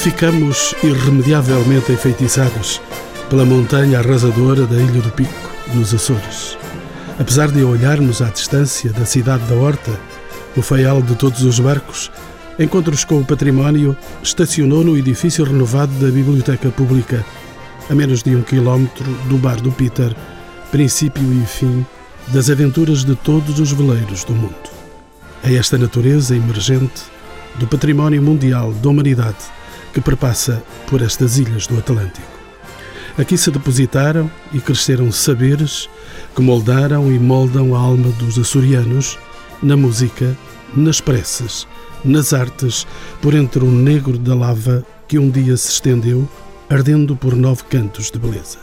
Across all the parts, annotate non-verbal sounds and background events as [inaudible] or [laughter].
ficamos irremediavelmente enfeitiçados pela montanha arrasadora da Ilha do Pico, nos Açores. Apesar de olharmos à distância da cidade da Horta, no feial de todos os barcos, encontros com o património estacionou no edifício renovado da Biblioteca Pública, a menos de um quilómetro do bar do Peter, princípio e fim das aventuras de todos os veleiros do mundo. É esta natureza emergente do património mundial da humanidade que perpassa por estas ilhas do Atlântico. Aqui se depositaram e cresceram saberes que moldaram e moldam a alma dos açorianos na música, nas preces, nas artes, por entre o negro da lava que um dia se estendeu, ardendo por nove cantos de beleza.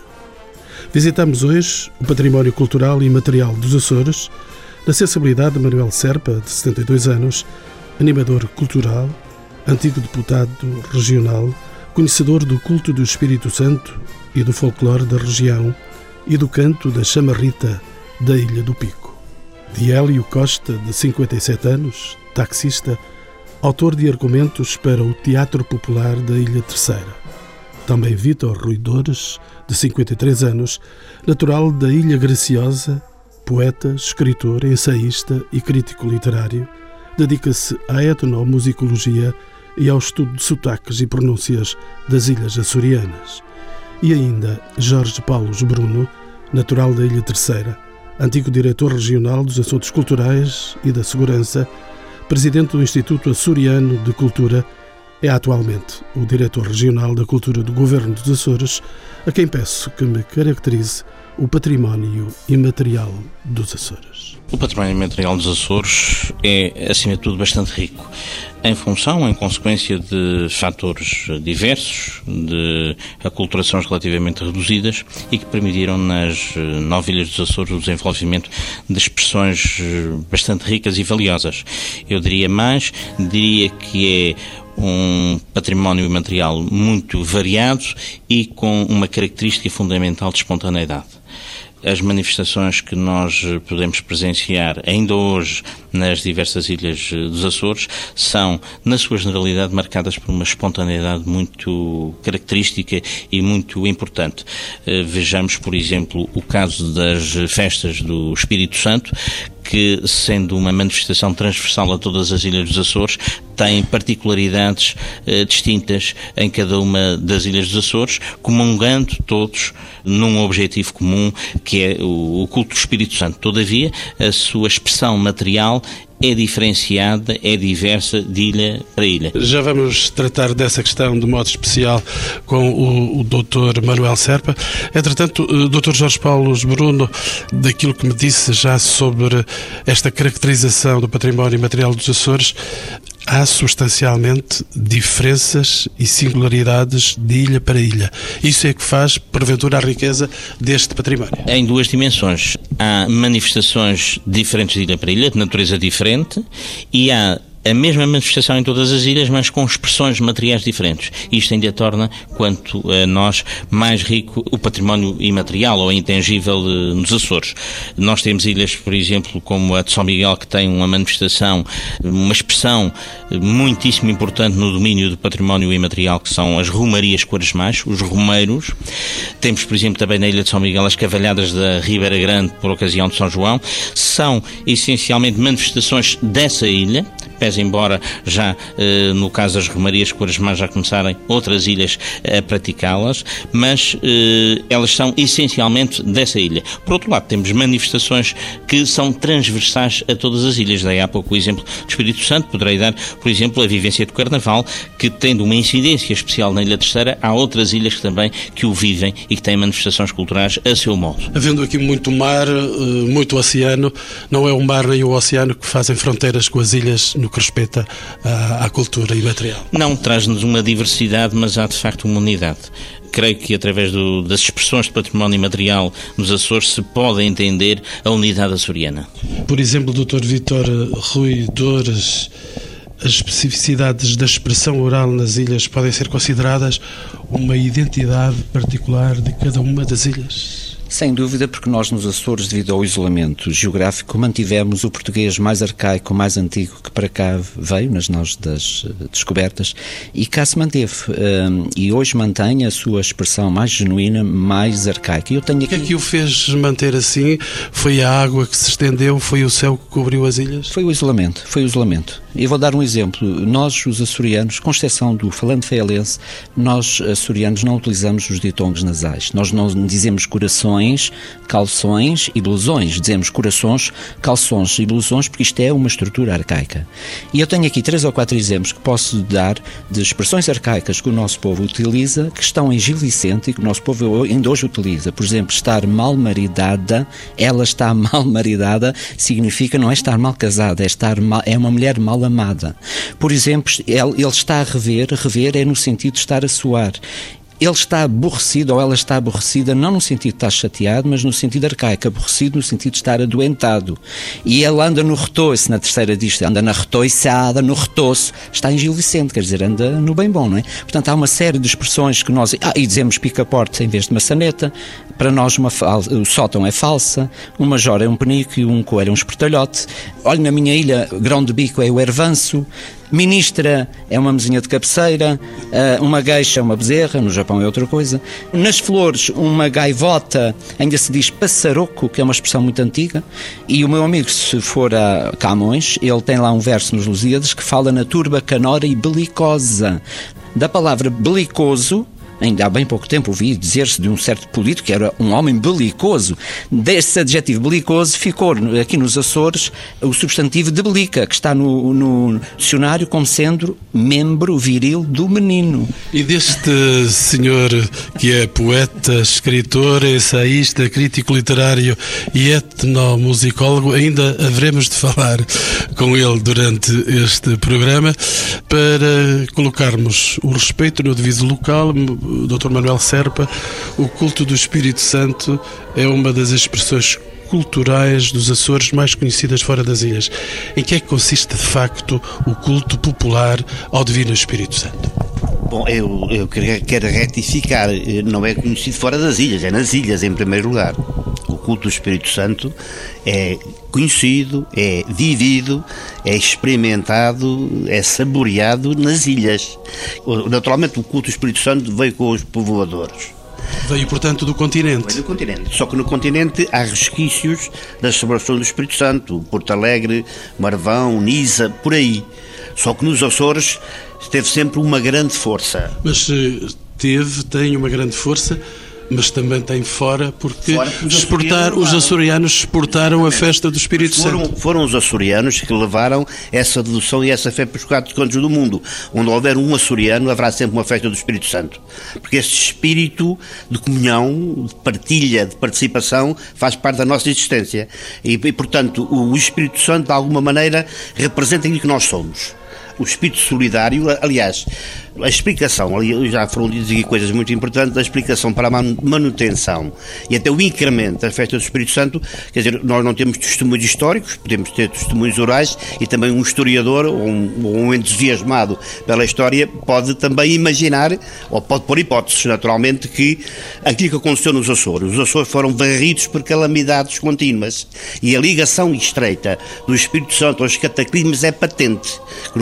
Visitamos hoje o património cultural e material dos Açores, na sensibilidade de Manuel Serpa, de 72 anos, animador cultural, antigo deputado regional, conhecedor do culto do Espírito Santo e do folclore da região e do canto da chamarrita da Ilha do Pico. De Hélio Costa, de 57 anos, taxista, autor de argumentos para o Teatro Popular da Ilha Terceira. Também Vítor Ruidores, de 53 anos, natural da Ilha Graciosa, poeta, escritor, ensaísta e crítico literário, dedica-se à etnomusicologia e ao estudo de sotaques e pronúncias das ilhas açorianas. E ainda Jorge Paulos Bruno, natural da Ilha Terceira, antigo diretor regional dos Assuntos Culturais e da Segurança, presidente do Instituto Açoriano de Cultura, é atualmente o diretor regional da Cultura do Governo dos Açores, a quem peço que me caracterize o património imaterial dos Açores. O património imaterial dos Açores é, acima de tudo, bastante rico, em função, em consequência de fatores diversos, de aculturações relativamente reduzidas e que permitiram nas eh, nove ilhas dos Açores o desenvolvimento de expressões eh, bastante ricas e valiosas. Eu diria mais, diria que é um património imaterial muito variado e com uma característica fundamental de espontaneidade as manifestações que nós podemos presenciar ainda hoje nas diversas ilhas dos Açores são, na sua generalidade, marcadas por uma espontaneidade muito característica e muito importante. Eh, vejamos, por exemplo, o caso das festas do Espírito Santo, que, sendo uma manifestação transversal a todas as ilhas dos Açores, tem particularidades eh, distintas em cada uma das ilhas dos Açores, comungando todos num objetivo comum, que é o, o culto do Espírito Santo. Todavia, a sua expressão material é diferenciada, é diversa de ilha para ilha. Já vamos tratar dessa questão de modo especial com o, o Dr. Manuel Serpa. Entretanto, o Dr. Jorge Paulo Bruno, daquilo que me disse já sobre esta caracterização do património material dos Açores, há substancialmente diferenças e singularidades de ilha para ilha. Isso é que faz, porventura, a riqueza deste património. Em duas dimensões. Há manifestações diferentes de ilha para ilha, de natureza diferente, e há a mesma manifestação em todas as ilhas, mas com expressões materiais diferentes. Isto ainda torna, quanto a nós, mais rico o património imaterial ou intangível nos Açores. Nós temos ilhas, por exemplo, como a de São Miguel, que tem uma manifestação, uma expressão muitíssimo importante no domínio do património imaterial, que são as romarias quaresmais, os romeiros. Temos, por exemplo, também na ilha de São Miguel as cavalhadas da Ribeira Grande por ocasião de São João. São essencialmente manifestações dessa ilha, pese embora já eh, no caso das Romarias Quaresmais já começarem outras ilhas a praticá-las, mas eh, elas são essencialmente dessa ilha. Por outro lado, temos manifestações que são transversais a todas as ilhas. Daí há pouco o exemplo do Espírito Santo, poderei dar, por exemplo, a vivência do Carnaval, que tendo uma incidência especial na Ilha Terceira, há outras ilhas que também que o vivem e que têm manifestações culturais a seu modo. Havendo aqui muito mar, eh, muito oceano, não é o mar nem o oceano que fazem fronteiras com as ilhas no que respeita à, à cultura imaterial. Não traz-nos uma diversidade, mas há de facto uma unidade creio que através do, das expressões de património imaterial nos Açores se pode entender a unidade açoriana. Por exemplo, Dr. Vítor Rui Dores, as especificidades da expressão oral nas ilhas podem ser consideradas uma identidade particular de cada uma das ilhas? Sem dúvida, porque nós nos Açores, devido ao isolamento geográfico, mantivemos o português mais arcaico, mais antigo que para cá veio, nas nós das eh, descobertas, e cá se manteve. Um, e hoje mantém a sua expressão mais genuína, mais arcaica. Eu tenho aqui... O que é que o fez manter assim? Foi a água que se estendeu? Foi o céu que cobriu as ilhas? Foi o isolamento, foi o isolamento. E vou dar um exemplo. Nós, os açorianos, com exceção do falante fealense, nós, açorianos, não utilizamos os ditongos nasais. Nós não dizemos corações corações, calções blusões. Dizemos corações, calções blusões porque isto é uma estrutura arcaica. E eu tenho aqui três ou quatro exemplos que posso dar de expressões arcaicas que o nosso povo utiliza, que estão em Gil Vicente e que o nosso povo ainda hoje utiliza. Por exemplo, estar mal maridada, ela está [laughs] mal maridada, significa não é estar mal casada, é, estar mal, é uma mulher mal amada. Por exemplo, ele, ele está a rever, rever é no sentido de estar a suar ele está aborrecido ou ela está aborrecida, não no sentido de estar chateado, mas no sentido arcaico, aborrecido no sentido de estar adoentado. E ele anda no retoço, na terceira disto, anda na retoiçada, no retoço, está em Gil Vicente, quer dizer, anda no bem bom, não é? Portanto, há uma série de expressões que nós. Ah, e dizemos pica-porte em vez de maçaneta, para nós uma fal... o sótão é falsa, um major é um penico e um coelho é um espertalhote. Olha, na minha ilha, grão de bico é o ervanço, Ministra é uma mesinha de cabeceira, eh, uma gueixa é uma bezerra, no Japão é outra coisa. Nas flores, uma gaivota, ainda se diz passaroco, que é uma expressão muito antiga. E o meu amigo, se for a Camões, ele tem lá um verso nos Lusíadas que fala na turba canora e belicosa. Da palavra belicoso, Ainda há bem pouco tempo ouvi dizer-se de um certo político que era um homem belicoso. Desse adjetivo belicoso ficou aqui nos Açores o substantivo de belica, que está no, no dicionário como sendo membro viril do menino. E deste senhor que é poeta, escritor, ensaísta, crítico literário e etnomusicólogo, ainda haveremos de falar com ele durante este programa para colocarmos o respeito no devido local Dr. Manuel Serpa, o culto do Espírito Santo é uma das expressões culturais dos Açores mais conhecidas fora das ilhas. Em que é que consiste de facto o culto popular ao Divino Espírito Santo? Bom, eu, eu quero retificar, não é conhecido fora das ilhas, é nas ilhas em primeiro lugar. O culto do Espírito Santo é conhecido, é vivido, é experimentado, é saboreado nas ilhas. Naturalmente, o culto do Espírito Santo veio com os povoadores. Veio, portanto, do continente. Veio do continente. Só que no continente há resquícios da celebração do Espírito Santo. Porto Alegre, Marvão, Nisa, por aí. Só que nos Açores teve sempre uma grande força. Mas eh, teve, tem uma grande força mas também tem fora, porque, fora os, exportar, os açorianos exportaram a festa do Espírito foram, Santo. Foram os açorianos que levaram essa devoção e essa fé para os quatro cantos do mundo. Onde houver um açoriano, haverá sempre uma festa do Espírito Santo. Porque esse espírito de comunhão, de partilha, de participação, faz parte da nossa existência. E, e portanto, o Espírito Santo, de alguma maneira, representa aquilo que nós somos o espírito solidário, aliás, a explicação, já foram ditas aqui coisas muito importantes, a explicação para a manutenção. E até o incremento da festa do Espírito Santo, quer dizer, nós não temos testemunhos históricos, podemos ter testemunhos orais e também um historiador ou um, um entusiasmado pela história pode também imaginar, ou pode pôr hipóteses, naturalmente, que aquilo que aconteceu nos Açores, os Açores foram varridos por calamidades contínuas e a ligação estreita do Espírito Santo aos cataclismos é patente,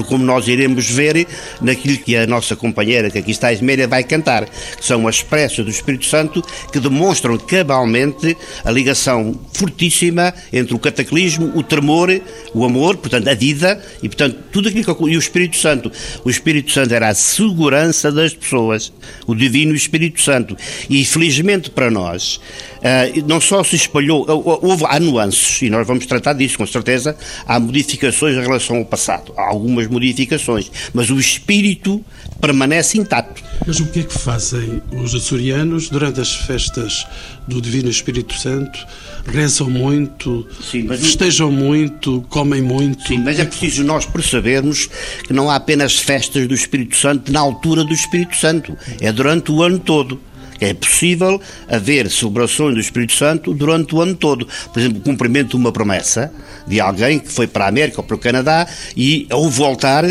como nós iremos ver naquilo que a nossa nossa companheira que aqui está, a Esméria, vai cantar, que são as preces do Espírito Santo que demonstram cabalmente a ligação fortíssima entre o cataclismo, o tremor, o amor, portanto, a vida e, portanto, tudo aquilo que e o Espírito Santo. O Espírito Santo era a segurança das pessoas, o Divino Espírito Santo. E, felizmente para nós, Uh, não só se espalhou, houve, há nuances, e nós vamos tratar disso com certeza, há modificações em relação ao passado, há algumas modificações, mas o espírito permanece intacto. Mas o que é que fazem os açorianos durante as festas do Divino Espírito Santo? Rezam muito, Sim, festejam muito, comem muito? Sim, mas é preciso nós percebermos que não há apenas festas do Espírito Santo na altura do Espírito Santo, é durante o ano todo. É possível haver celebrações do Espírito Santo durante o ano todo. Por exemplo, o cumprimento de uma promessa de alguém que foi para a América ou para o Canadá e ao voltar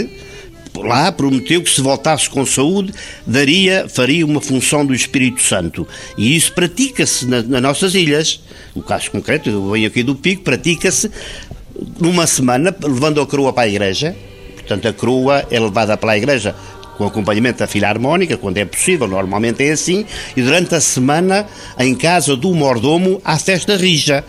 lá prometeu que se voltasse com saúde, daria, faria uma função do Espírito Santo. E isso pratica-se na, nas nossas ilhas. O caso concreto, eu venho aqui do Pico, pratica-se numa semana, levando a coroa para a igreja. Portanto, a coroa é levada para a igreja com acompanhamento da filha harmónica, quando é possível, normalmente é assim, e durante a semana, em casa do mordomo, há festa rija.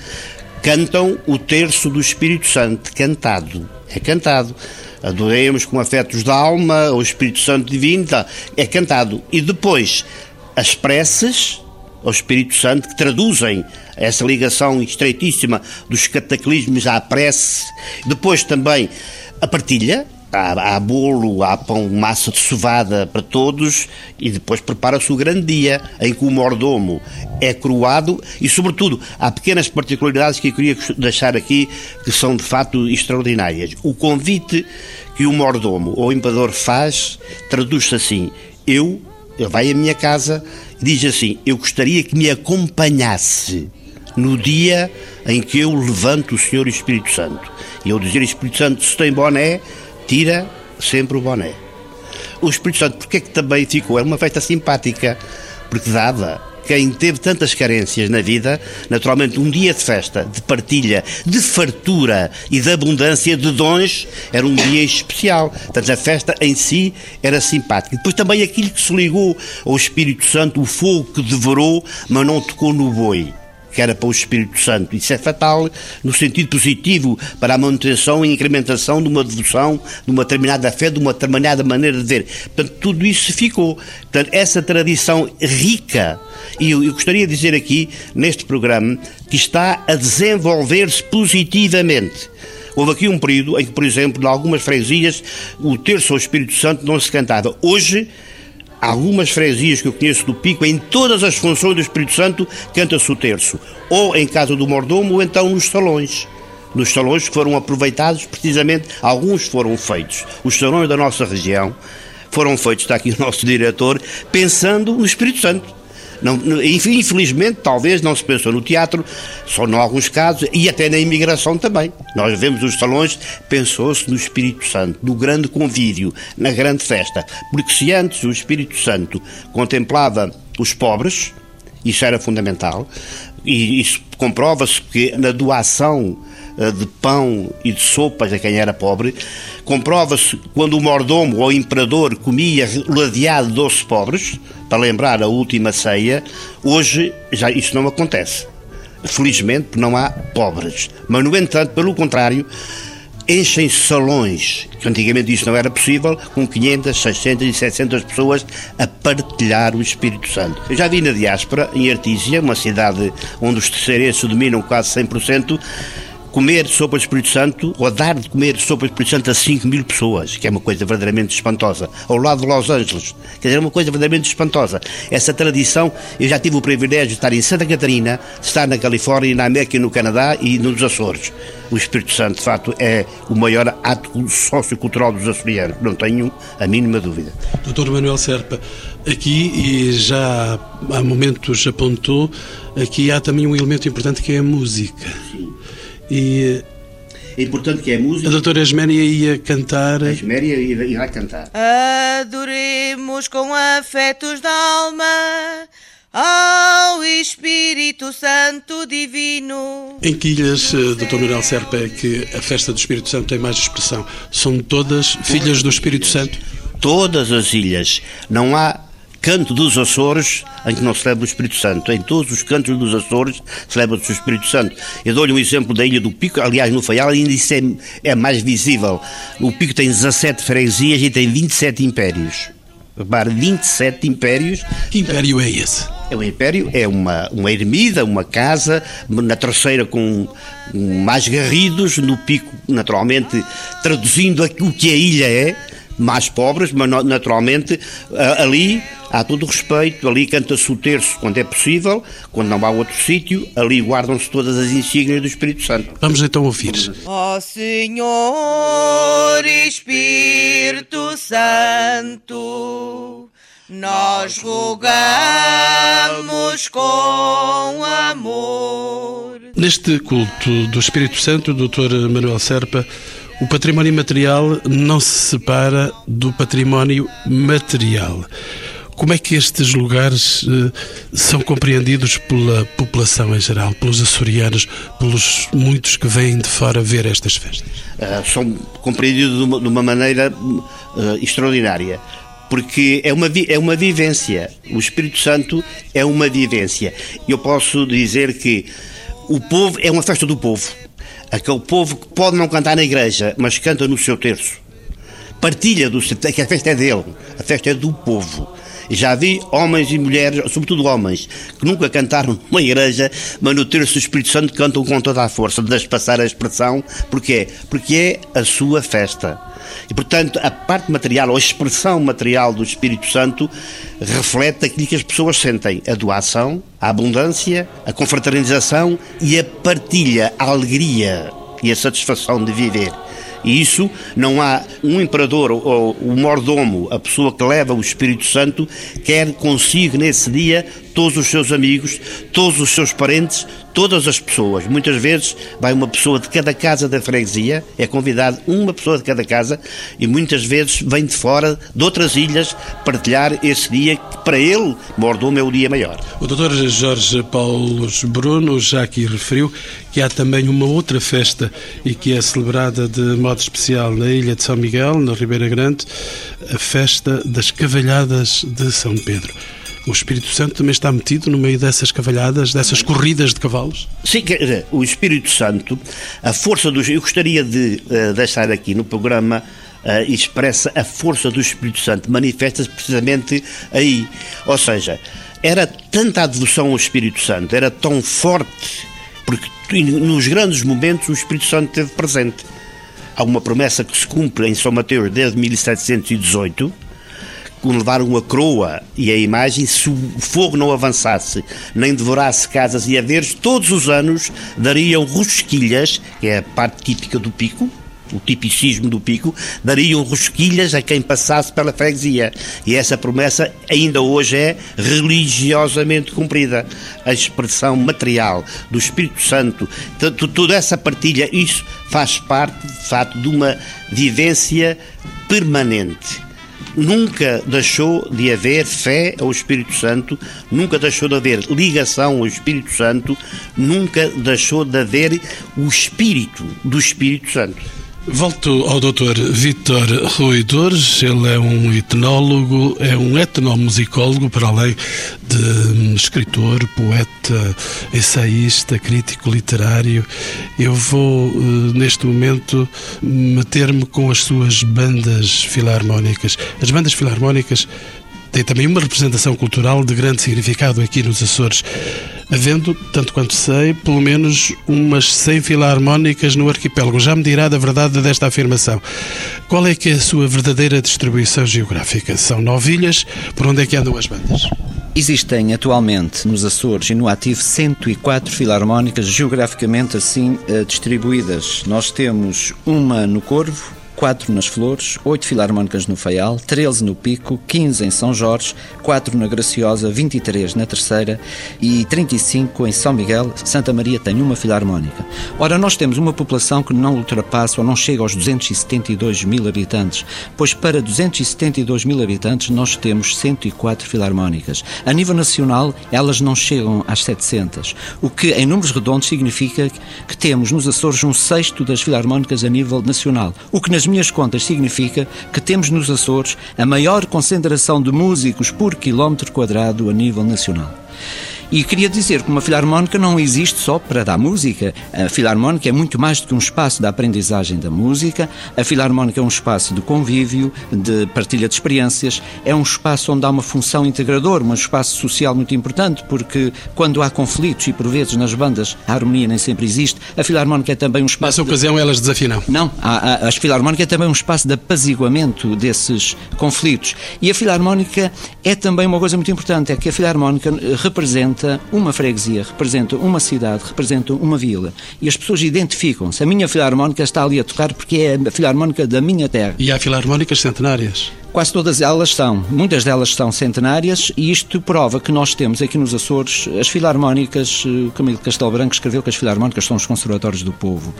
Cantam o terço do Espírito Santo, cantado. É cantado. Adoremos com afetos da alma, o Espírito Santo Divino, tá, é cantado. E depois, as preces ao Espírito Santo, que traduzem essa ligação estreitíssima dos cataclismos à prece. Depois também a partilha, há, há bolo, há pão, massa de cevada para todos e depois prepara-se o grande dia em que o mordomo é coroado e, sobretudo, há pequenas particularidades que eu queria deixar aqui que são de facto extraordinárias. O convite que o mordomo ou o faz traduz-se assim: eu, ele vai à minha casa e diz assim: eu gostaria que me acompanhasse no dia em que eu levanto o Senhor Espírito Santo. E eu dizer Espírito Santo, se tem boné, tira sempre o boné. O Espírito Santo, porque é que também ficou? É uma festa simpática, porque dava quem teve tantas carências na vida, naturalmente um dia de festa, de partilha, de fartura e de abundância de dons, era um dia especial. Portanto, a festa em si era simpática. Depois também aquilo que se ligou ao Espírito Santo, o fogo que devorou, mas não tocou no boi que era para o Espírito Santo. Isso é fatal no sentido positivo para a manutenção e incrementação de uma devoção, de uma determinada fé, de uma determinada maneira de ver. Portanto, tudo isso ficou. Portanto, essa tradição rica, e eu, eu gostaria de dizer aqui, neste programa, que está a desenvolver-se positivamente. Houve aqui um período em que, por exemplo, em algumas freguesias, o terço ao Espírito Santo não se cantava. Hoje, algumas freguesias que eu conheço do Pico, em todas as funções do Espírito Santo, canta-se o terço. Ou em casa do mordomo, ou então nos salões. Nos salões que foram aproveitados, precisamente, alguns foram feitos. Os salões da nossa região foram feitos, está aqui o nosso diretor, pensando no Espírito Santo. Não, infelizmente, talvez não se pensou no teatro, só em alguns casos, e até na imigração também. Nós vemos os salões, pensou-se no Espírito Santo, no grande convívio, na grande festa. Porque se antes o Espírito Santo contemplava os pobres, isso era fundamental, e isso comprova-se que na doação de pão e de sopas a quem era pobre, comprova-se quando o mordomo ou o imperador comia ladeado de doces pobres, para lembrar a última ceia, hoje já isso não acontece. Felizmente, porque não há pobres. Mas, no entanto, pelo contrário, enchem salões, que antigamente isso não era possível, com 500, 600 e 700 pessoas a partilhar o Espírito Santo. Eu já vi na diáspora, em Artísia, uma cidade onde os terceirenses dominam quase 100%, comer sopa de Espírito Santo ou dar de comer sopa de Espírito Santo a 5 mil pessoas, que é uma coisa verdadeiramente espantosa, ao lado de Los Angeles, quer dizer, é uma coisa verdadeiramente espantosa. Essa tradição, eu já tive o privilégio de estar em Santa Catarina, de estar na Califórnia, na América e no Canadá e nos Açores. O Espírito Santo, de facto, é o maior ato sociocultural dos açorianos, não tenho a mínima dúvida. Doutor Manuel Serpa, aqui, e já há momentos apontou, aqui há também um elemento importante que é a música. Sim. E é importante que é música. A doutora Esméria ia cantar. A Esméria irá cantar. Adoremos com afetos da alma ao Espírito Santo Divino. Em que ilhas, eh, doutor Manuel Serpa, é que a festa do Espírito Santo tem mais expressão? São todas filhas do Espírito Santo? Todas as ilhas. Não há canto dos Açores, em que não se celebra o Espírito Santo. Em todos os cantos dos Açores celebra-se o Espírito Santo. Eu dou-lhe um exemplo da Ilha do Pico, aliás, no Faial ainda isso é, é mais visível. O Pico tem 17 freguesias e tem 27 impérios. Repare, 27 impérios. Que império é esse? É um império, é uma, uma ermida, uma casa, na terceira com mais garridos, no pico, naturalmente, traduzindo o que a ilha é, mais pobres, mas naturalmente ali há todo o respeito, ali canta-se o terço quando é possível, quando não há outro sítio, ali guardam-se todas as insígnias do Espírito Santo. Vamos então ouvir. Ó oh, Senhor Espírito Santo, nós rogamos com amor. Neste culto do Espírito Santo, Dr. Manuel Serpa, o património material não se separa do património material. Como é que estes lugares eh, são compreendidos pela população em geral, pelos açorianos, pelos muitos que vêm de fora ver estas festas? Uh, são compreendidos de uma, maneira uh, extraordinária porque é uma, é uma vivência. O Espírito Santo é uma vivência. Eu posso dizer que o povo é uma festa do povo. Aquele povo que pode não cantar na igreja, mas canta no seu terço. Partilha do que a festa é dele, a festa é do povo. Já vi homens e mulheres, sobretudo homens, que nunca cantaram numa igreja, mas no terço do Espírito Santo cantam com toda a força, deixe passar a expressão. Porquê? Porque é a sua festa. E, portanto, a parte material, ou a expressão material do Espírito Santo, reflete aquilo que as pessoas sentem: a doação, a abundância, a confraternização e a partilha, a alegria e a satisfação de viver. E isso não há um imperador ou o mordomo, a pessoa que leva o Espírito Santo, quer consigo nesse dia todos os seus amigos, todos os seus parentes, todas as pessoas. Muitas vezes vai uma pessoa de cada casa da freguesia, é convidado uma pessoa de cada casa e muitas vezes vem de fora, de outras ilhas, partilhar esse dia que para ele, mordomo, é o dia maior. O doutor Jorge Paulo Bruno já aqui referiu que há também uma outra festa e que é celebrada de modo especial na ilha de São Miguel, na Ribeira Grande, a festa das Cavalhadas de São Pedro. O Espírito Santo também está metido no meio dessas cavalhadas, dessas corridas de cavalos? Sim, o Espírito Santo, a força dos. Eu gostaria de uh, deixar aqui no programa uh, expressa a força do Espírito Santo, manifesta-se precisamente aí. Ou seja, era tanta a devoção ao Espírito Santo, era tão forte, porque nos grandes momentos o Espírito Santo esteve presente. Há uma promessa que se cumpre em São Mateus desde 1718 levaram a croa e a imagem, se o fogo não avançasse, nem devorasse casas e haveres, todos os anos dariam rosquilhas, que é a parte típica do pico, o tipicismo do pico, dariam rosquilhas a quem passasse pela freguesia. E essa promessa ainda hoje é religiosamente cumprida. A expressão material do Espírito Santo, toda essa partilha, isso faz parte, de fato, de uma vivência permanente nunca deixou de haver fé ao Espírito Santo, nunca deixou de haver ligação ao Espírito Santo, nunca deixou de haver o Espírito do Espírito Santo. Volto ao Dr. Vítor Rui Dores, ele é um etnólogo, é um etnomusicólogo, para além de hum, escritor, poeta, ensaísta, crítico literário. Eu vou, eh, neste momento, meter-me com as suas bandas filarmónicas. As bandas filarmónicas têm também uma representação cultural de grande significado aqui nos Açores havendo, tanto quanto sei, pelo menos umas 100 filarmónicas no arquipélago. Já me dirá da verdade desta afirmação. Qual é que é a sua verdadeira distribuição geográfica? São nove ilhas? Por onde é que andam as bandas? Existem atualmente nos Açores e no ativo 104 filarmónicas geograficamente assim eh, distribuídas. Nós temos uma no Corvo, 4 nas Flores, 8 filarmónicas no Faial, 13 no Pico, 15 em São Jorge, 4 na Graciosa, 23 na Terceira e 35 em São Miguel. Santa Maria tem uma filarmónica. Ora, nós temos uma população que não ultrapassa ou não chega aos 272 mil habitantes, pois para 272 mil habitantes nós temos 104 filarmónicas. A nível nacional, elas não chegam às 700, o que em números redondos significa que temos nos Açores um sexto das filarmónicas a nível nacional, o que nas nas minhas contas, significa que temos nos Açores a maior concentração de músicos por quilómetro quadrado a nível nacional. E queria dizer que uma filarmónica não existe só para dar música. A filarmónica é muito mais do que um espaço de aprendizagem da música. A filarmónica é um espaço de convívio, de partilha de experiências. É um espaço onde há uma função integradora, um espaço social muito importante, porque quando há conflitos e por vezes nas bandas a harmonia nem sempre existe, a filarmónica é também um espaço. Nessa ocasião de... elas desafinam? Não, a, a, a filarmónica é também um espaço de apaziguamento desses conflitos. E a filarmónica é também uma coisa muito importante, é que a filarmónica representa representa uma freguesia, representa uma cidade, representa uma vila. E as pessoas identificam-se. A minha filarmónica está ali a tocar porque é a filarmónica da minha terra. E há filarmónicas centenárias? Quase todas elas são, muitas delas são centenárias e isto prova que nós temos aqui nos Açores as filarmónicas, o Camilo Castelo Branco escreveu que as filarmónicas são os conservatórios do povo.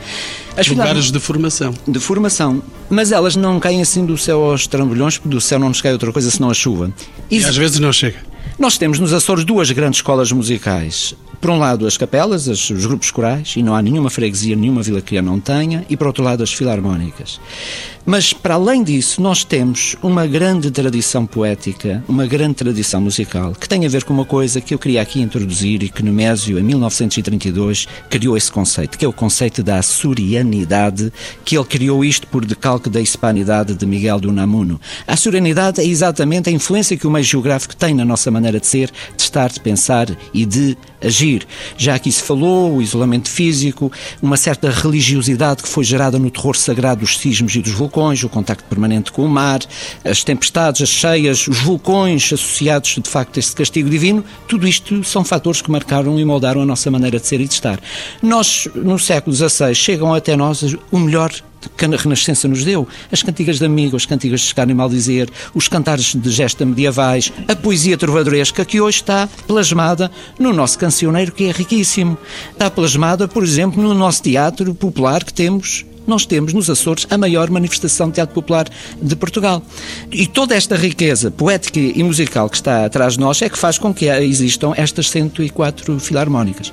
As Lugares de formação. De formação, mas elas não caem assim do céu aos trambolhões, porque do céu não nos cai outra coisa senão a chuva. E, e às vezes não chega. Nós temos nos Açores duas grandes escolas musicais. Por um lado, as capelas, os grupos corais, e não há nenhuma freguesia, nenhuma vila que a não tenha, e por outro lado, as filarmónicas. Mas, para além disso, nós temos uma grande tradição poética, uma grande tradição musical, que tem a ver com uma coisa que eu queria aqui introduzir e que Nemésio, em 1932, criou esse conceito, que é o conceito da açorianidade, que ele criou isto por decalque da hispanidade de Miguel de Unamuno. A açorianidade é exatamente a influência que o meio geográfico tem na nossa maneira de ser, de estar, de pensar e de agir. Já aqui se falou, o isolamento físico, uma certa religiosidade que foi gerada no terror sagrado dos sismos e dos vulcões, o contacto permanente com o mar, as tempestades, as cheias, os vulcões associados de facto a este castigo divino, tudo isto são fatores que marcaram e moldaram a nossa maneira de ser e de estar. Nós, no século XVI, chegam até nós o melhor que a Renascença nos deu. As cantigas de amigo, as cantigas de chegar e mal dizer, os cantares de gesta medievais, a poesia trovadoresca que hoje está plasmada no nosso cancioneiro, que é riquíssimo. Está plasmada, por exemplo, no nosso teatro popular que temos nós temos nos Açores a maior manifestação de teatro popular de Portugal. E toda esta riqueza poética e musical que está atrás de nós é que faz com que existam estas 104 filarmónicas.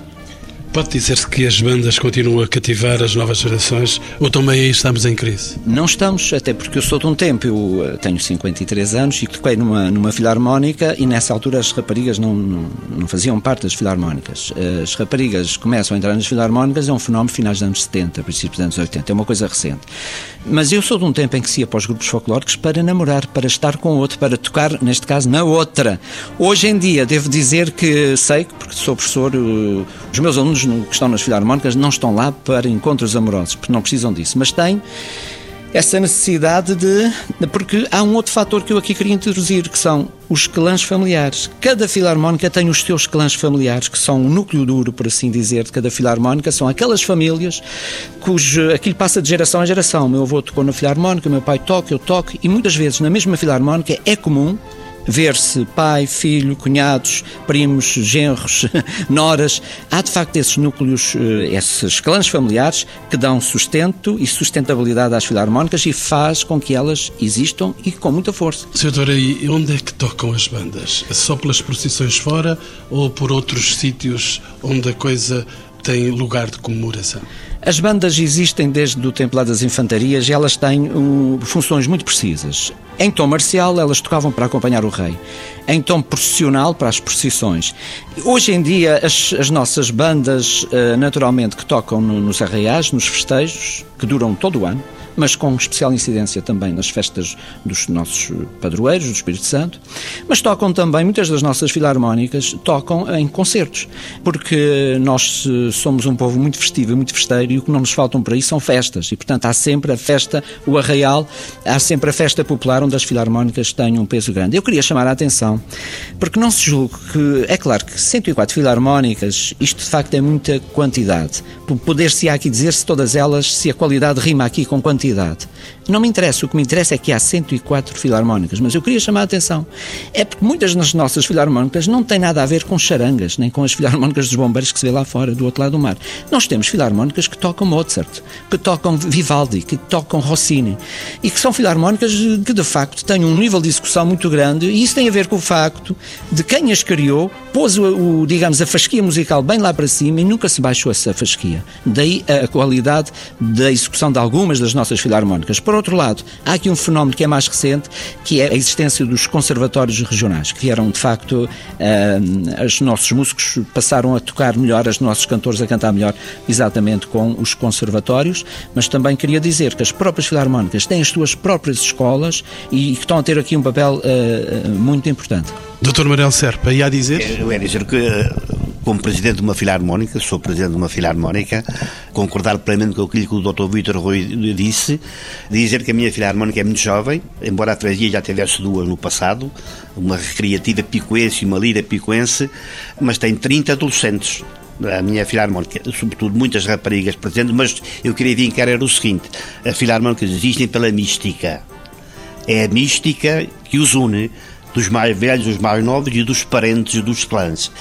Pode dizer-se que as bandas continuam a cativar as novas gerações ou também aí estamos em crise? Não estamos, até porque eu sou de um tempo, eu eh, tenho 53 anos e toquei numa, numa filarmónica e nessa altura as raparigas não, não, não, faziam parte das filarmónicas. As raparigas começam a entrar nas filarmónicas, é um fenómeno finais dos anos 70, princípios dos anos 80, é uma coisa recente. Mas eu sou de um tempo em que se ia para os grupos folclóricos para namorar, para estar com outro, para tocar, neste caso, na outra. Hoje em dia, devo dizer que sei, porque sou professor, eh, os meus alunos que estão nas filarmónicas não estão lá para encontros amorosos, porque não precisam disso, mas têm essa necessidade de. Porque há um outro fator que eu aqui queria introduzir, que são os clãs familiares. Cada filarmónica tem os seus clãs familiares, que são o núcleo duro, por assim dizer, de cada filarmónica. São aquelas famílias cujo aquilo passa de geração em geração. Meu avô tocou na filarmónica, meu pai toca, eu toco, e muitas vezes na mesma filarmónica é comum ver-se pai, filho, cunhados, primos, genros, [laughs] noras. Há de facto esses núcleos, eh, esses clãs familiares que dão sustento e sustentabilidade às filarmónicas e faz com que elas existam e com muita força. Senhor e onde é que tocam as bandas? Só pelas procissões fora ou por outros sítios onde a coisa tem lugar de comemoração? As bandas existem desde o tempo lá das infantarias e elas têm um, funções muito precisas. Em tom marcial, elas tocavam para acompanhar o rei. Em tom processional, para as procissões. Hoje em dia, as, as nossas bandas, uh, naturalmente, que tocam no, nos arraiais, nos festejos, que duram todo o ano, mas com especial incidência também nas festas dos nossos padroeiros, do Espírito Santo, mas tocam também, muitas das nossas filarmónicas tocam em concertos, porque nós eh, somos um povo muito festivo e muito festeiro e o que não nos faltam para isso são festas, e portanto há sempre a festa, o arraial, há sempre a festa popular onde as filarmónicas têm um peso grande. Eu queria chamar a atenção, porque não se julgue que, é claro que 104 filarmónicas, isto de facto é muita quantidade, poder-se aqui dizer se todas elas, se a qualidade rima aqui com quantidade, quantidade. Não me interessa, o que me interessa é que há 104 filarmónicas, mas eu queria chamar a atenção. É porque muitas das nossas filarmónicas não têm nada a ver com charangas, nem com as filarmónicas dos bombeiros que se vê lá fora, do outro lado do mar. Nós temos filarmónicas que tocam Mozart, que tocam Vivaldi, que tocam Rossini, e que são filarmónicas que de facto têm um nível de execução muito grande, e isso tem a ver com o facto de quem as criou pôs o, o digamos, a fasquia musical bem lá para cima e nunca se baixou essa fasquia. Daí a qualidade da execução de algumas das nossas filarmónicas. Por outro lado, há aqui um fenómeno que é mais recente, que é a existência dos conservatórios regionais, que vieram, de facto, uh, os nossos músicos passaram a tocar melhor, os nossos cantores a cantar melhor, exatamente com os conservatórios, mas também queria dizer que as próprias filarmónicas têm as suas próprias escolas e que estão a ter aqui um papel uh, muito importante. Doutor Manuel Serpa, ia a dizer? Eu ia dizer que como presidente de uma filarmónica, sou presidente de uma filarmónica, concordar plenamente com aquilo que o Dr. Vítor Rui disse, dizer que a minha filarmónica é muito jovem, embora a freguesia já tivesse duas no passado, uma recreativa picoense e uma lira picoense, mas tem 30 adolescentes a minha filarmónica, sobretudo muitas raparigas presentes, mas eu queria vincar era o seguinte, as filarmónicas existem pela mística. É a mística que os une dos mais velhos, dos mais novos e dos parentes dos clãs.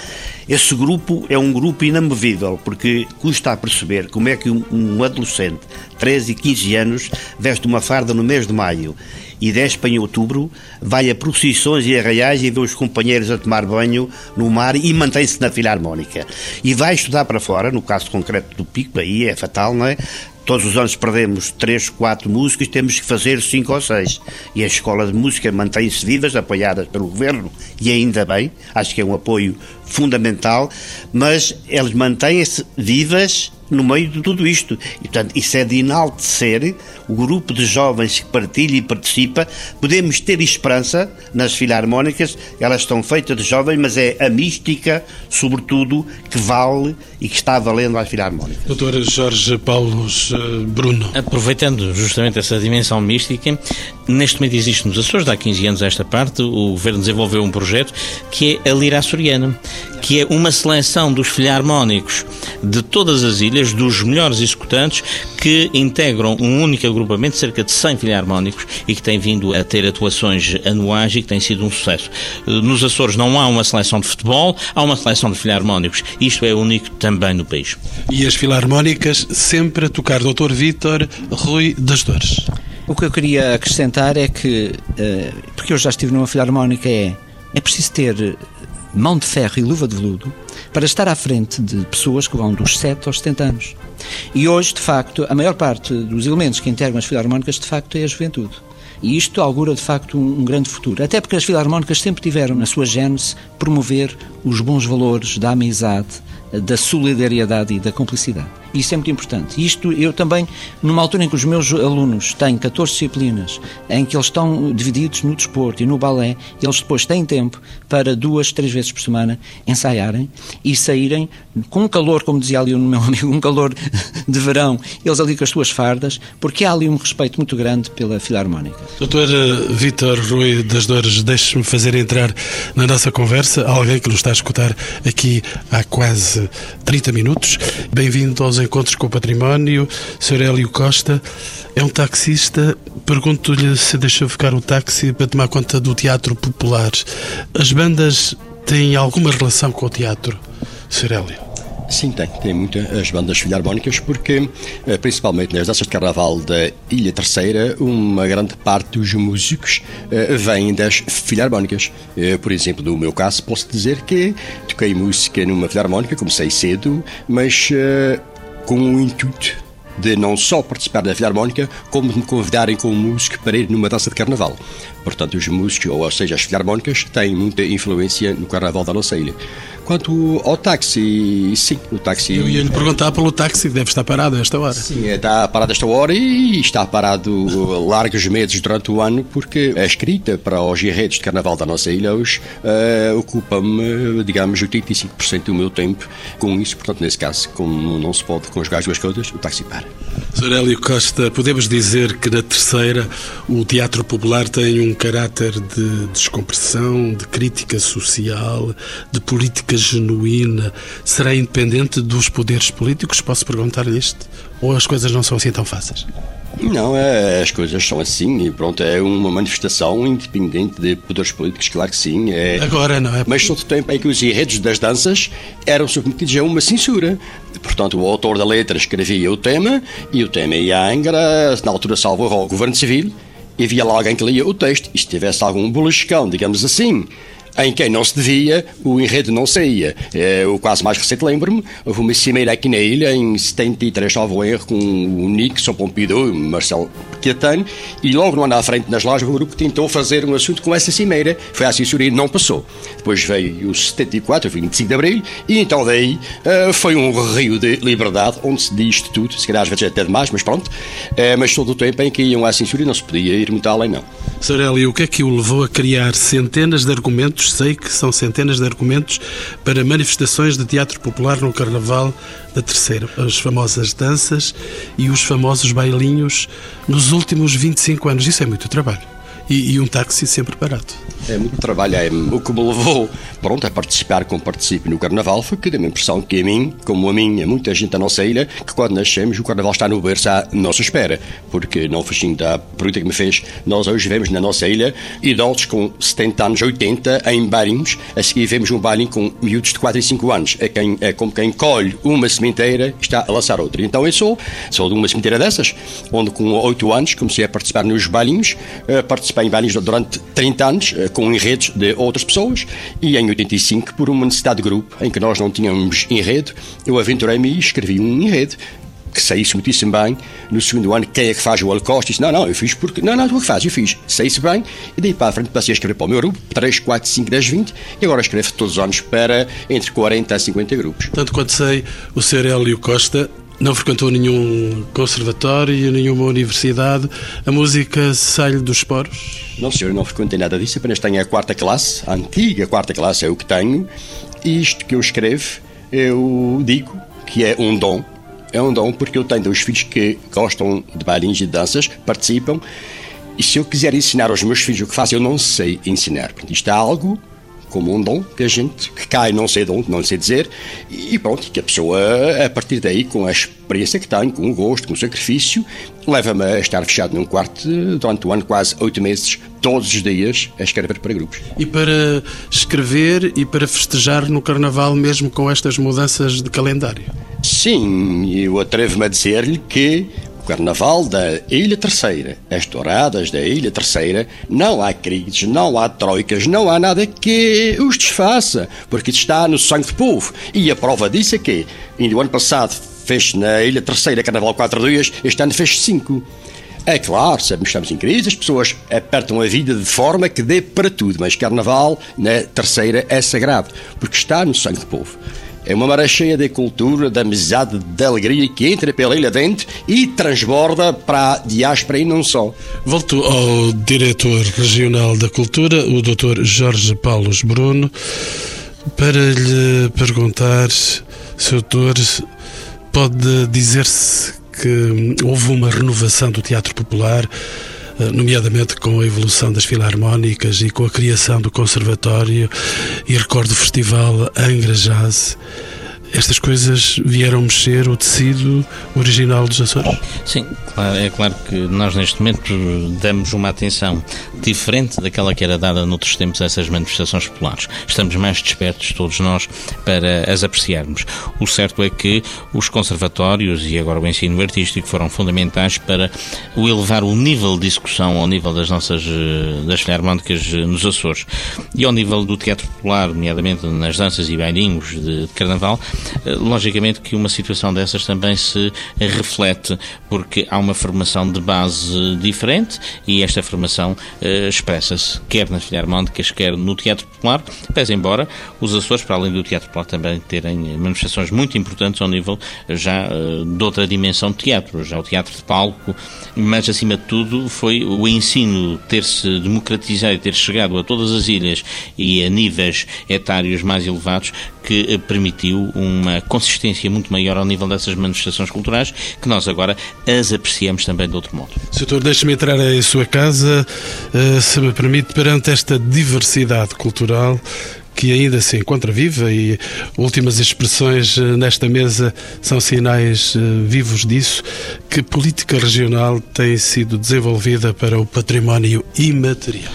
Esse grupo é um grupo inamovível, porque custa a perceber como é que um, adolescente, 13 e 15 anos, veste uma farda no mês de maio e 10 em outubro, vai a procissões e arraiais e vê os companheiros a tomar banho no mar e mantém-se na filarmónica. E vai estudar para fora, no caso concreto do Pico, aí é fatal, não é? Todos os anos perdemos três, quatro músicos, temos que fazer cinco ou seis. E as escolas de música mantêm-se vivas, apoiadas pelo governo, e ainda bem, acho que é um apoio fundamental, mas elas mantêm-se vivas no meio de tudo isto. E, portanto, isso é de enaltecer o grupo de jovens que partilha e participa. Podemos ter esperança nas filarmónicas, elas estão feitas de jovens, mas é a mística, sobretudo, que vale e que está valendo às filarmónicas. Doutor Jorge Paulo eh, Bruno. Aproveitando justamente essa dimensão mística, neste momento existe nos Açores, há 15 anos esta parte, o Governo desenvolveu um projeto que é a Lira Açoriana, que é uma seleção dos filarmónicos de todas as ilhas, dos melhores executantes, que integram um único agrupamento, cerca de 100 filarmónicos, e que tem vindo a ter atuações anuais e que tem sido um sucesso. Eh, nos Açores não há uma seleção de futebol, há uma seleção de filarmónicos. Isto é único também no país. E as filarmónicas sempre a tocar Dr. Vítor Rui das Dores. O que eu queria acrescentar é que, eh, porque eu já estive numa filarmónica, é, é preciso ter mão de ferro e luva de veludo para estar à frente de pessoas que vão dos 7 aos 70 anos. E hoje, de facto, a maior parte dos elementos que integram as filarmónicas, de facto, é a juventude. E isto augura, de facto, um, um, grande futuro. Até porque as filarmónicas sempre tiveram, na sua gênese, promover os bons valores da amizade, da solidariedade e da cumplicidade. Isso é muito importante. Isto eu também, numa altura em que os meus alunos têm 14 disciplinas, em que eles estão divididos no desporto e no balé, eles depois têm tempo para duas, três vezes por semana ensaiarem e saírem com um calor, como dizia ali o meu [laughs] amigo, um calor de verão, eles ali com as suas fardas, porque há ali um respeito muito grande pela filarmónica. Doutor eh, Vítor Rui das Dores, deixe-me fazer entrar na nossa conversa alguém que nos está a escutar aqui há quase 30 minutos. Bem-vindo aos encontros com o património. Sr. Hélio Costa é um taxista. Pergunto-lhe se deixou ficar o táxi para tomar conta do teatro popular. As bandas têm alguma relação com o teatro, Sr. Hélio? Sim, tem. Tem muitas as bandas filarmónicas, porque, eh, principalmente nas danças de carnaval da Ilha Terceira, uma grande parte dos músicos uh, vêm das filarmónicas. Uh, por exemplo, no meu caso, posso dizer que toquei música numa filarmónica, comecei cedo, mas com o intuito de não só participar da Filarmónica, como de me convidarem como músico para ir numa dança de carnaval. Portanto, os músicos, ou seja, as Filarmónicas, têm muita influência no carnaval da nossa ilha. Quanto ao táxi, sim, o táxi. Eu ia lhe perguntar pelo táxi, deve estar parado a esta hora. Sim, está parado a esta hora e está parado largos meses durante o ano, porque a escrita para os enredos de carnaval da nossa ilha hoje uh, ocupa-me, digamos, 85% do meu tempo com isso. Portanto, nesse caso, como não se pode conjugar as duas coisas, o táxi para. Sr. Hélio Costa, podemos dizer que na terceira o teatro popular tem um caráter de descompressão, de crítica social, de política genuína será independente dos poderes políticos? Posso perguntar-lhe isto? Ou as coisas não são assim tão fáceis? Não, é, as coisas são assim e pronto, é uma manifestação independente de poderes políticos, claro que sim. É... Agora não é? Mas todo o tempo em que os enredos das danças eram submetidos a uma censura. Portanto, o autor da letra escrevia o tema e o tema ia à Angra, na altura salvo o governo civil, havia lá alguém que lia o texto. E se tivesse algum beliscão, digamos assim, em quem não se devia, o enredo não saía. É, o quase mais recente, lembro-me, houve uma cimeira aqui na ilha, em 73, salvo erro, com o Nixon Pompidou e Marcelo Caetano, e logo no ano à frente, nas lojas, o grupo tentou fazer um assunto com essa cimeira. Foi a assessoria e não passou. Depois veio o 74, o 25 de Abril, e então daí uh, foi um rio de liberdade, onde se diz tudo, se calhar às vezes até demais, mas pronto. Uh, mas todo o tempo em que iam à censura não se podia ir muito além, não. Sareli, o que é que o levou a criar centenas de argumentos argumentos, sei que são centenas de argumentos para manifestações de teatro popular no Carnaval da Terceira. As famosas danças e os famosos bailinhos nos últimos 25 anos. Isso é muito trabalho e, e um táxi sempre barato. É muito trabalho. É, o que me levou pronto, a participar como participo no Carnaval foi que deu a impressão que a mim, como a mim, a muita gente da nossa ilha, que quando nascemos o Carnaval está no berço à nossa espera. Porque não foi assim da pergunta que me fez. Nós hoje vemos na nossa ilha idosos com 70 anos, 80 em bailinhos. A seguir vemos um bailinho com miúdos de 4 e 5 anos. É, quem, é como quem colhe uma sementeira está a lançar outra. Então eu sou, sou de uma sementeira dessas, onde com 8 anos comecei a participar nos bailinhos. Uh, participei em bailinhos durante 30 anos. Uh, com enredos de outras pessoas e em 85, por uma necessidade de grupo em que nós não tínhamos enredo, eu aventurei-me e escrevi um enredo que saísse muitíssimo bem. No segundo ano, quem é que faz o holocausto? Disse, não, não, eu fiz porque... Não, não, tu é que fazes, eu fiz. Saísse bem. E daí para a frente passei a escrever para o meu grupo, 3, 4, 5, 10, 20. E agora escrevo todos os anos para entre 40 a 50 grupos. Tanto quanto sei, o Sr. Hélio Costa não frequentou nenhum conservatório, nenhuma universidade. A música sai-lhe dos poros? Não, senhor, não frequentei nada disso. Apenas tenho a quarta classe, a antiga quarta classe é o que tenho. E isto que eu escrevo, eu digo que é um dom. É um dom porque eu tenho dois filhos que gostam de bailinhos e de danças, participam. E se eu quiser ensinar aos meus filhos o que faço, eu não sei ensinar. Isto é algo como um dom que a gente que cai, não sei de onde, não sei dizer, e pronto, que a pessoa, a partir daí, com a experiência que tem, com o gosto, com o sacrifício, leva-me a estar fechado num quarto durante o ano, quase oito meses, todos os dias, a escrever para grupos. E para escrever e para festejar no Carnaval, mesmo com estas mudanças de calendário? Sim, eu atrevo-me a dizer-lhe que Carnaval da Ilha Terceira, as touradas da Ilha Terceira, não há crises, não há troicas, não há nada que os desfaça, porque está no sangue do povo. E a prova disso é que, ainda o ano passado fez na Ilha Terceira Carnaval 4 dias, este ano fez 5. É claro, sabemos que estamos em crise, as pessoas apertam a vida de forma que dê para tudo, mas Carnaval na Terceira é sagrado, porque está no sangue do povo. É uma maré cheia de cultura, de amizade, de alegria que entra pela ilha dentro e transborda para a diáspora e não só. Volto ao diretor regional da cultura, o Dr. Jorge Paulos Bruno, para lhe perguntar, Sr. Doutor, pode dizer-se que houve uma renovação do teatro popular nomeadamente com a evolução das filarmónicas e com a criação do conservatório e recordo o festival Angra Jazz estas coisas vieram mexer o tecido original dos Açores? Sim, é claro que nós neste momento damos uma atenção diferente daquela que era dada noutros tempos a essas manifestações populares. Estamos mais despertos, todos nós, para as apreciarmos. O certo é que os conservatórios e agora o ensino artístico foram fundamentais para o elevar o nível de discussão ao nível das nossas eh, das filarmónicas eh, nos Açores e ao nível do teatro popular, nomeadamente nas danças e bailinhos de, de carnaval, logicamente que uma situação dessas também se reflete, porque há uma formação de base diferente e esta formação uh, expressa-se quer nas filarmónicas, quer no teatro popular, pese embora os Açores, para além do teatro popular, também terem manifestações muito importantes ao nível já uh, de outra dimensão de teatro, já o teatro de palco, mas acima de tudo foi o ensino ter-se democratizado e ter chegado a todas as ilhas e a níveis etários mais elevados que permitiu um uma consistência muito maior ao nível dessas manifestações culturais, que nós agora as apreciamos também de outro modo. Doutor, deixe-me entrar em sua casa, eh, se me permite, perante esta diversidade cultural que ainda se encontra viva e últimas expressões eh, nesta mesa são sinais eh, vivos disso. Que política regional tem sido desenvolvida para o património imaterial?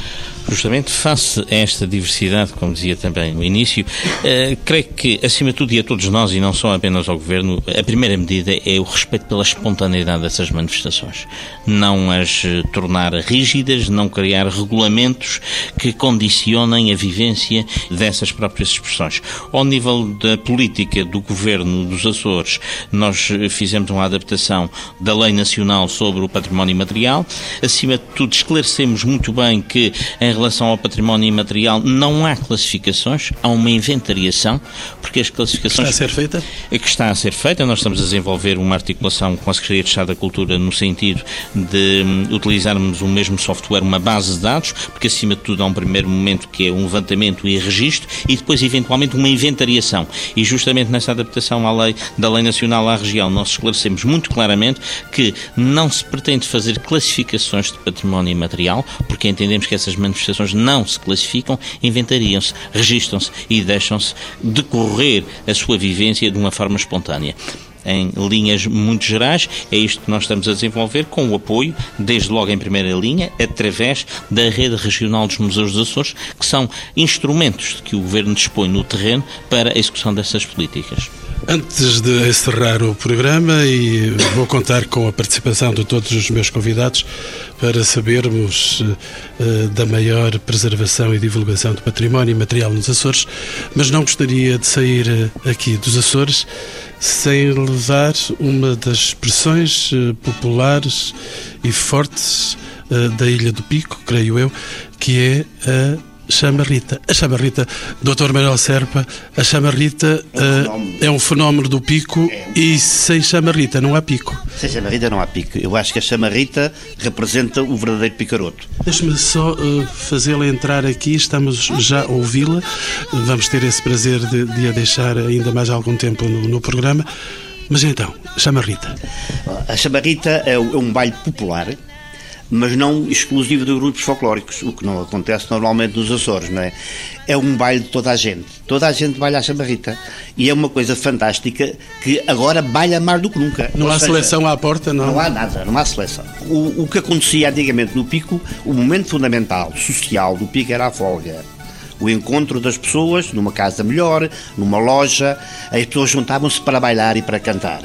Justamente face a esta diversidade, como dizia também no início, uh, creio que, acima de tudo, e a todos nós, e não só apenas ao Governo, a primeira medida é o respeito pela espontaneidade dessas manifestações. Não as eh, tornar rígidas, não criar regulamentos que condicionem a vivência dessas próprias expressões. Ao nível da política do Governo dos Açores, nós eh, fizemos uma adaptação da Lei Nacional sobre o Património Material. Acima de tudo, esclarecemos muito bem que, em relação ao património imaterial, não há classificações, há uma inventariação, porque as classificações. Está a ser feita? É que está a ser feita. Nós estamos a desenvolver uma articulação com a Secretaria de Estado da Cultura no sentido de hum, utilizarmos o mesmo software, uma base de dados, porque acima de tudo há um primeiro momento que é um levantamento e registro e depois eventualmente uma inventariação. E justamente nessa adaptação à lei da Lei Nacional à região, nós esclarecemos muito claramente que não se pretende fazer classificações de património imaterial, porque entendemos que essas manifestações não se classificam, inventariam-se, registram-se e deixam-se decorrer a sua vivência de uma forma espontânea em linhas muito gerais. É isto que nós estamos a desenvolver com o apoio, desde logo em primeira linha, através da rede regional dos museus dos Açores, que são instrumentos que o Governo dispõe no terreno para a execução dessas políticas. Antes de encerrar o programa, e vou contar com a participação de todos os meus convidados para sabermos uh, da maior preservação e divulgação do património material nos Açores, mas não gostaria de sair aqui dos Açores sem levar uma das expressões uh, populares e fortes uh, da Ilha do Pico, creio eu, que é a chamarrita. A chamarrita, Dr. Manuel Serpa, a chamarrita é um, uh, é um fenómeno do pico é. e sem chamarrita não há pico. Sem chamarrita não há pico. Eu acho que a chamarrita representa o verdadeiro picaroto. Deixe-me só uh, fazê-la entrar aqui, estamos já a ouvi-la. Vamos ter esse prazer de, de, a deixar ainda mais algum tempo no, no programa. Mas então, chamarrita. A chamarrita é um baile popular mas não exclusivo de grupos folclóricos, o que não acontece normalmente nos Açores, não é? É um baile de toda a gente. Toda a gente baila a chamarrita. E é uma coisa fantástica que agora baila mais do que nunca. Não Ou há seja, seleção à porta, não? Não há nada, não há seleção. O, o que acontecia antigamente no Pico, o momento fundamental, social do Pico era a folga o encontro das pessoas numa casa melhor, numa loja, as pessoas juntavam-se para bailar e para cantar.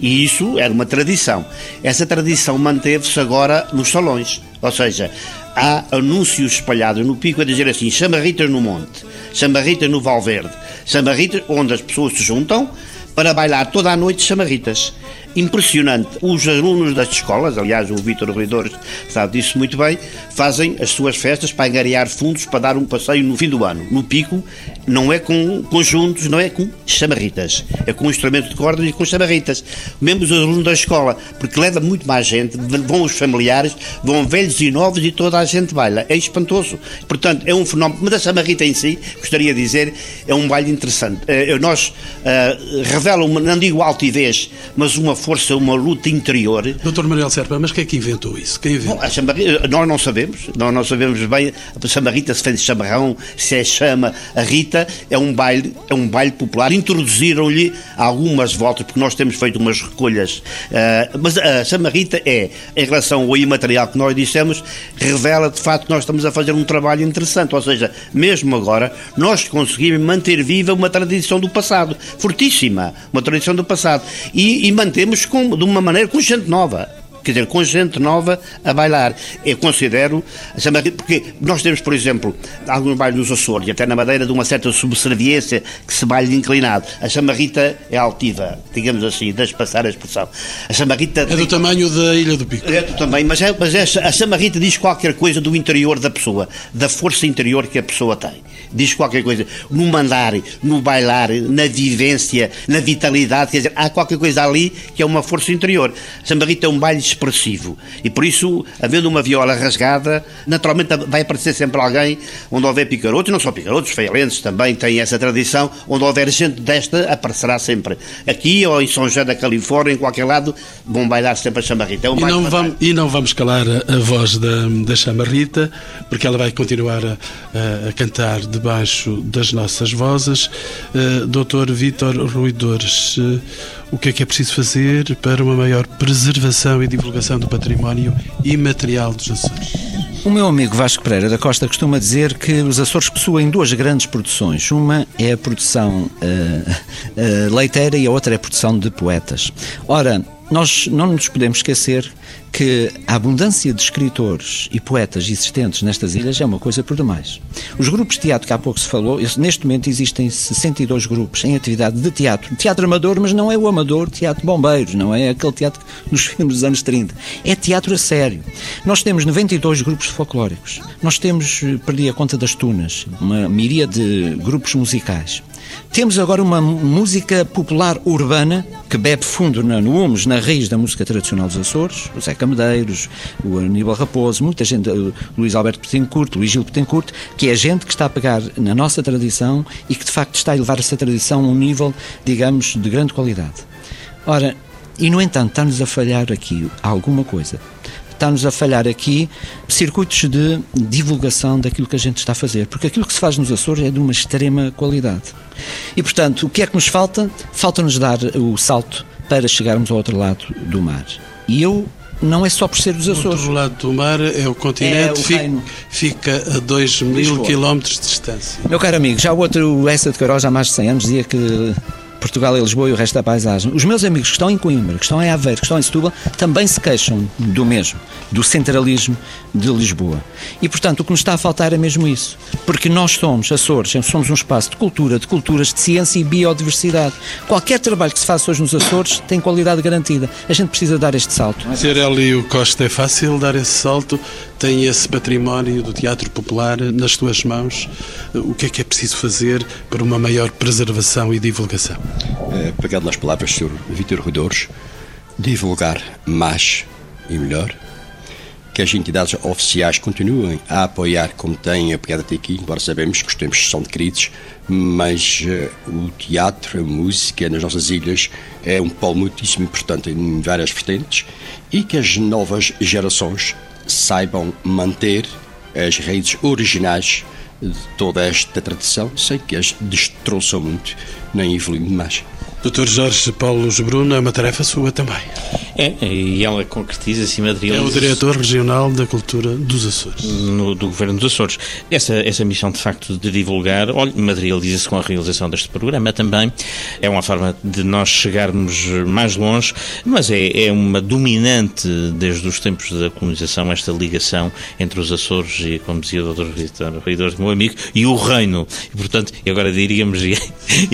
E isso era uma tradição. Essa tradição manteve-se agora nos salões. Ou seja, há anúncios espalhados no pico a dizer assim: chamarritas no monte, chamarritas no Valverde, chamarritas onde as pessoas se juntam para bailar toda a noite chamarritas impressionante. Os alunos das escolas, aliás, o Vítor Ruidores sabe disso muito bem, fazem as suas festas para angariar fundos para dar um passeio no fim do ano. No Pico, não é com conjuntos, não é com chamarritas, é com instrumento de cordas e com chamarritas. Mesmo os alunos da escola, porque leva muito mais gente, vão os familiares, vão velhos e novos e toda a gente baila. É espantoso. Portanto, é um fenómeno. Mas a chamarrita em si, gostaria de dizer, é um baile interessante. Uh, nós uh, revela uma, não digo altivez, mas uma força, uma luta interior. Doutor Manuel Serpa, mas quem é que inventou isso? Quem inventou? Bom, a chamarrita, nós não sabemos, nós não sabemos bem a chamarrita se fez chamarrão, se é chama. A Rita é um baile, é um baile popular. Introduziram-lhe algumas voltas, porque nós temos feito umas recolhas. Uh, mas a chamarrita é, em relação ao imaterial que nós dissemos, revela de facto que nós estamos a fazer um trabalho interessante. Ou seja, mesmo agora, nós conseguimos manter viva uma tradição do passado, fortíssima, uma tradição do passado. E, e mantemos com, de uma maneira com gente nova quer dizer, com gente nova a bailar. Eu considero, porque nós temos, por exemplo, alguns bailes nos Açores, e até na Madeira, de uma certa subserviência que se baile inclinado. A chamarrita é altiva, digamos assim, deixe passar a expressão. A chamarrita... É do tamanho da Ilha do Pico. É do tamanho, mas, é, mas é, a chamarrita diz qualquer coisa do interior da pessoa, da força interior que a pessoa tem. Diz qualquer coisa. No mandar, no bailar, na vivência, na vitalidade, quer dizer, há qualquer coisa ali que é uma força interior. A chamarrita é um baile expressivo. E por isso, havendo uma viola rasgada, naturalmente vai aparecer sempre alguém onde houver picarotos, não só picarotos, feirenses também têm essa tradição, onde houver gente desta, aparecerá sempre. Aqui ou em São João da Califórnia, em qualquer lado, vão bailar sempre a chamarrita. É um e, não vamos, e não vamos calar a, a voz da, da chamarrita, porque ela vai continuar a, a, a cantar debaixo das nossas vozes. Uh, Doutor Vítor Ruidores, uh, o que é que é preciso fazer para uma maior preservação e divulgação do património imaterial dos Açores? O meu amigo Vasco Pereira da Costa costuma dizer que os Açores possuem duas grandes produções. Uma é a produção [laughs] uh, uh, leiteira e a outra é a produção de poetas. Ora, nós não nos podemos esquecer que a abundância de escritores e poetas existentes nestas ilhas é uma coisa por demais. Os grupos de teatro que há pouco se falou, neste momento existem 62 grupos em atividade de teatro. Teatro amador, mas não é o amador teatro bombeiros, não é aquele teatro [laughs] nos filmes dos anos 30. É teatro a sério. Nós temos 92 grupos folclóricos. Nós temos, eh, perdi a conta das tunas, uma miríade de grupos musicais. Temos agora uma música popular urbana que bebe fundo no, humus, na raiz da música tradicional dos Açores, o Zeca Medeiros, o Aníbal Raposo, muita gente, o Luís Alberto Petencourt, o Luís Gil Petencourt, que é gente que está a pegar na nossa tradição e que de facto está a elevar essa tradição a um nível, digamos, de grande qualidade. Ora, e no entanto está-nos a falhar aqui alguma coisa está-nos a falhar aqui circuitos de divulgação daquilo que a gente está a fazer, porque aquilo que se faz nos Açores é de uma extrema qualidade. E, portanto, o que é que nos falta? Falta-nos dar o salto para chegarmos ao outro lado do mar. E eu não é só por ser os Açores. O outro lado do mar é o continente, é o fica, fica, a 2 mil quilómetros de distância. Meu caro amigo, já o outro, essa de já há mais de 100 anos, dizia que Portugal e Lisboa e o resto da paisagem. Os meus amigos que estão em Coimbra, que estão em Aveiro, que estão em Setúbal, também se queixam do mesmo, do centralismo de Lisboa. E, portanto, o que nos está a faltar é mesmo isso. Porque nós somos, Açores, somos um espaço de cultura, de culturas, de ciência e biodiversidade. Qualquer trabalho que se faça hoje nos Açores tem qualidade garantida. A gente precisa dar este salto. Ser Hélio Costa é fácil dar esse salto? Tem esse património do teatro popular nas suas mãos? O que é que é preciso fazer para uma maior preservação e divulgação? É, pegado nas palavras do Sr. Vítor Rodores, divulgar mais e melhor, que as entidades oficiais continuem a apoiar como têm apoiado até aqui, embora sabemos que os tempos são de crises, mas uh, o teatro, a música nas nossas ilhas é um polo muitíssimo importante em várias vertentes e que as novas gerações saibam manter as raízes originais de toda esta tradição, sem que as destroçam muito, nem evoluindo mais. Doutor Jorge Paulo Bruno, é uma tarefa sua também. É, e ela concretiza-se e materializa. É o diretor regional da cultura dos Açores. No, do Governo dos Açores. Essa, essa missão, de facto, de divulgar, olha, materializa-se com a realização deste programa também. É uma forma de nós chegarmos mais longe, mas é, é uma dominante, desde os tempos da colonização, esta ligação entre os Açores e, como dizia o Dr. Vitor meu amigo, e o Reino. E, portanto, e agora diríamos, [laughs] e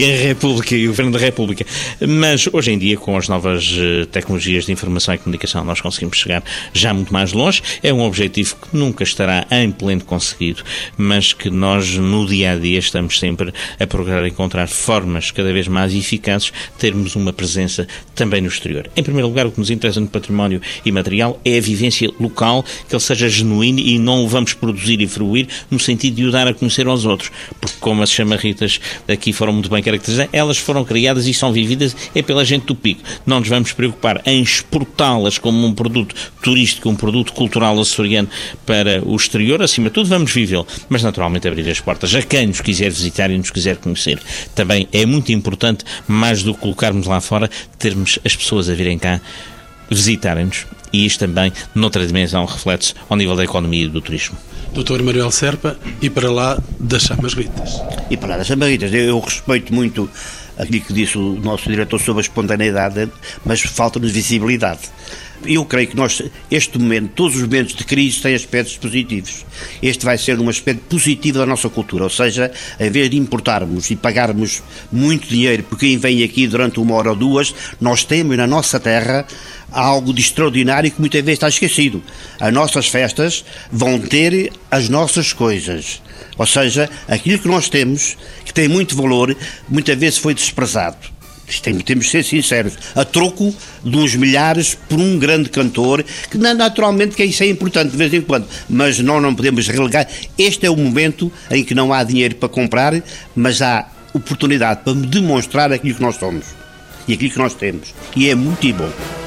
a República, e o Governo da República. Mas, hoje em dia, com as novas eh, tecnologias de informação e comunicação nós conseguimos chegar já muito mais longe. É um objetivo que nunca estará em pleno conseguido, mas que nós no dia a dia estamos sempre a procurar encontrar formas cada vez mais eficazes de termos uma presença também no exterior. Em primeiro lugar, o que nos interessa no património imaterial é a vivência local, que ele seja genuíno e não o vamos produzir e fruir no sentido de o dar a conhecer aos outros, porque como as chamarritas aqui foram muito bem caracterizadas, elas foram criadas e são vividas é pela gente do pico. Não nos vamos preocupar em exportá-las como um produto turístico, um produto cultural açoriano para o exterior, acima de tudo vamos vivê-lo, mas naturalmente abrir as portas a quem nos quiser visitar e nos quiser conhecer. Também é muito importante, mais do que colocarmos lá fora, termos as pessoas a virem cá visitarem-nos e isto também, noutra dimensão, reflete-se ao nível da economia e do turismo. Doutor Manuel Serpa, e para lá das Chamas-Ritas. E para lá das Chamas-Ritas, eu respeito muito aquilo que disse o nosso diretor sobre a espontaneidade, mas falta-nos visibilidade. Eu creio que nós, este momento, todos os momentos de crise têm aspectos positivos. Este vai ser um aspecto positivo da nossa cultura, ou seja, em vez de importarmos e pagarmos muito dinheiro por quem vem aqui durante uma hora ou duas, nós temos na nossa terra algo de extraordinário que muitas vezes está esquecido. As nossas festas vão ter as nossas coisas. Ou seja, aquilo que nós temos, que tem muito valor, muitas vezes foi desprezado. Temos de ser sinceros, a troco de uns milhares por um grande cantor, que naturalmente que isso é importante de vez em quando, mas nós não podemos relegar. Este é o momento em que não há dinheiro para comprar, mas há oportunidade para demonstrar aquilo que nós somos e aquilo que nós temos. E é muito bom.